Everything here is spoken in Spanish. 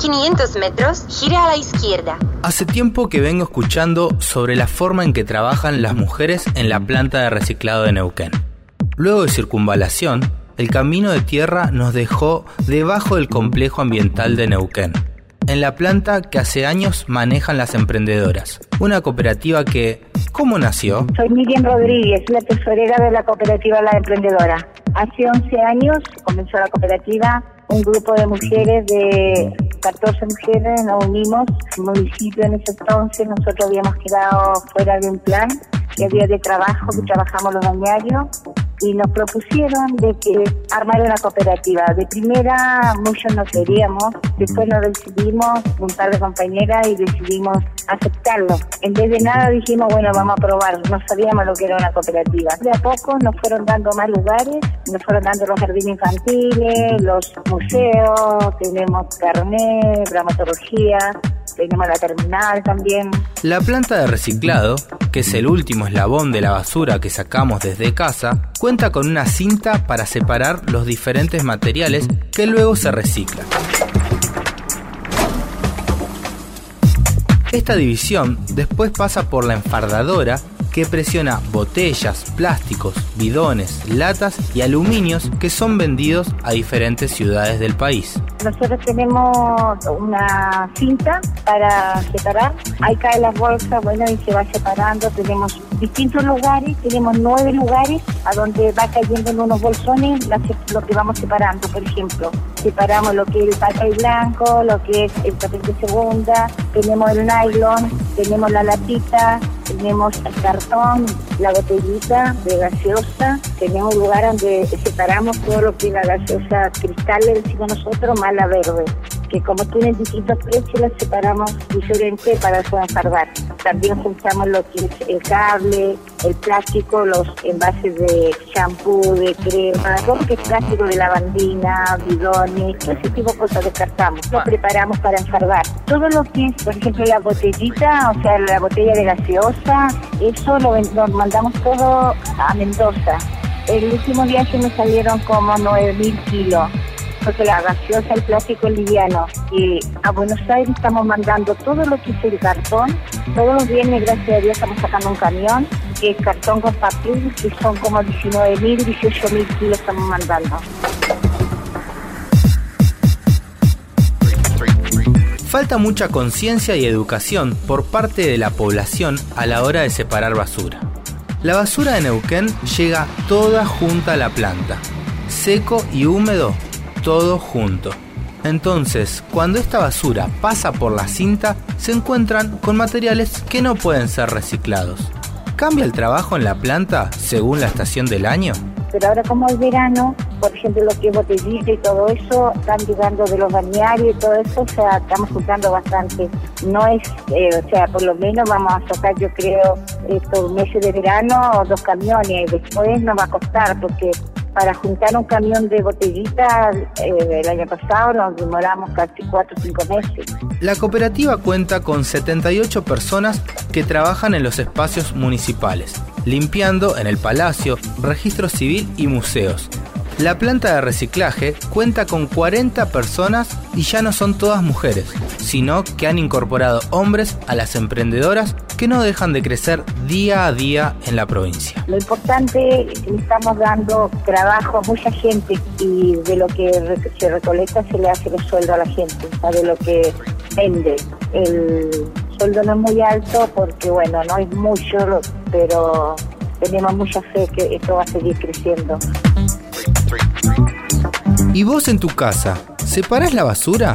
500 metros, gire a la izquierda. Hace tiempo que vengo escuchando sobre la forma en que trabajan las mujeres en la planta de reciclado de Neuquén. Luego de circunvalación, el camino de tierra nos dejó debajo del complejo ambiental de Neuquén, en la planta que hace años manejan las emprendedoras, una cooperativa que, ¿cómo nació? Soy Miriam Rodríguez, la tesorera de la cooperativa La Emprendedora. Hace 11 años comenzó la cooperativa, un grupo de mujeres de 14 mujeres nos unimos, el municipio en ese entonces, nosotros habíamos quedado fuera de un plan que había de trabajo, que trabajamos los bañarios, y nos propusieron de que armar una cooperativa. De primera muchos no queríamos, después nos decidimos, un par de compañeras, y decidimos aceptarlo. En vez de nada dijimos, bueno, vamos a probar, no sabíamos lo que era una cooperativa. De a poco nos fueron dando más lugares, nos fueron dando los jardines infantiles, los museos, tenemos carnet, dramatología, tenemos la terminal también. La planta de reciclado, que es el último eslabón de la basura que sacamos desde casa, cuenta con una cinta para separar los diferentes materiales que luego se reciclan. Esta división después pasa por la enfardadora que presiona botellas, plásticos, bidones, latas y aluminios que son vendidos a diferentes ciudades del país. Nosotros tenemos una cinta para separar, ahí caen las bolsas, bueno, y se va separando, tenemos distintos lugares, tenemos nueve lugares a donde va cayendo en unos bolsones lo que vamos separando, por ejemplo. Separamos lo que es el papel blanco, lo que es el papel de segunda, tenemos el nylon, tenemos la latita, tenemos el cartón, la botellita de gaseosa, tenemos un lugar donde separamos todo lo que es la gaseosa cristal, le decimos nosotros, más la verde que como tienen distintos precios las separamos diferente para poder cargar. También juntamos lo que es el cable, el plástico, los envases de champú, de crema, todo lo que es plástico de lavandina, bidones, todo ese tipo de cosas descartamos. Lo preparamos para encargar. Todo lo que es, por ejemplo, la botellita, o sea, la botella de gaseosa, eso lo, lo mandamos todo a Mendoza. El último viaje me salieron como 9.000 kilos porque la gaseosa, el plástico liviano. Y a Buenos Aires estamos mandando todo lo que es el cartón. Todos los viernes, gracias a Dios, estamos sacando un camión que es cartón con papel, que son como 19 mil, 18 mil kilos estamos mandando. Falta mucha conciencia y educación por parte de la población a la hora de separar basura. La basura de Neuquén llega toda junta a la planta, seco y húmedo todo junto. Entonces, cuando esta basura pasa por la cinta, se encuentran con materiales que no pueden ser reciclados. ¿Cambia el trabajo en la planta según la estación del año? Pero ahora como es verano, por ejemplo, lo que es botellita y todo eso, están llegando de los balnearios y todo eso, o sea, estamos juntando bastante. No es, eh, o sea, por lo menos vamos a sacar, yo creo, estos meses de verano, dos camiones. Después nos va a costar porque para juntar un camión de botellitas eh, el año pasado nos demoramos casi 4 o 5 meses. La cooperativa cuenta con 78 personas que trabajan en los espacios municipales, limpiando en el palacio, registro civil y museos. La planta de reciclaje cuenta con 40 personas y ya no son todas mujeres, sino que han incorporado hombres a las emprendedoras que no dejan de crecer día a día en la provincia. Lo importante es que estamos dando trabajo a mucha gente y de lo que se recolecta se le hace el sueldo a la gente, de lo que vende. El sueldo no es muy alto porque, bueno, no es mucho, pero tenemos mucha fe que esto va a seguir creciendo. ¿Y vos en tu casa, separás la basura?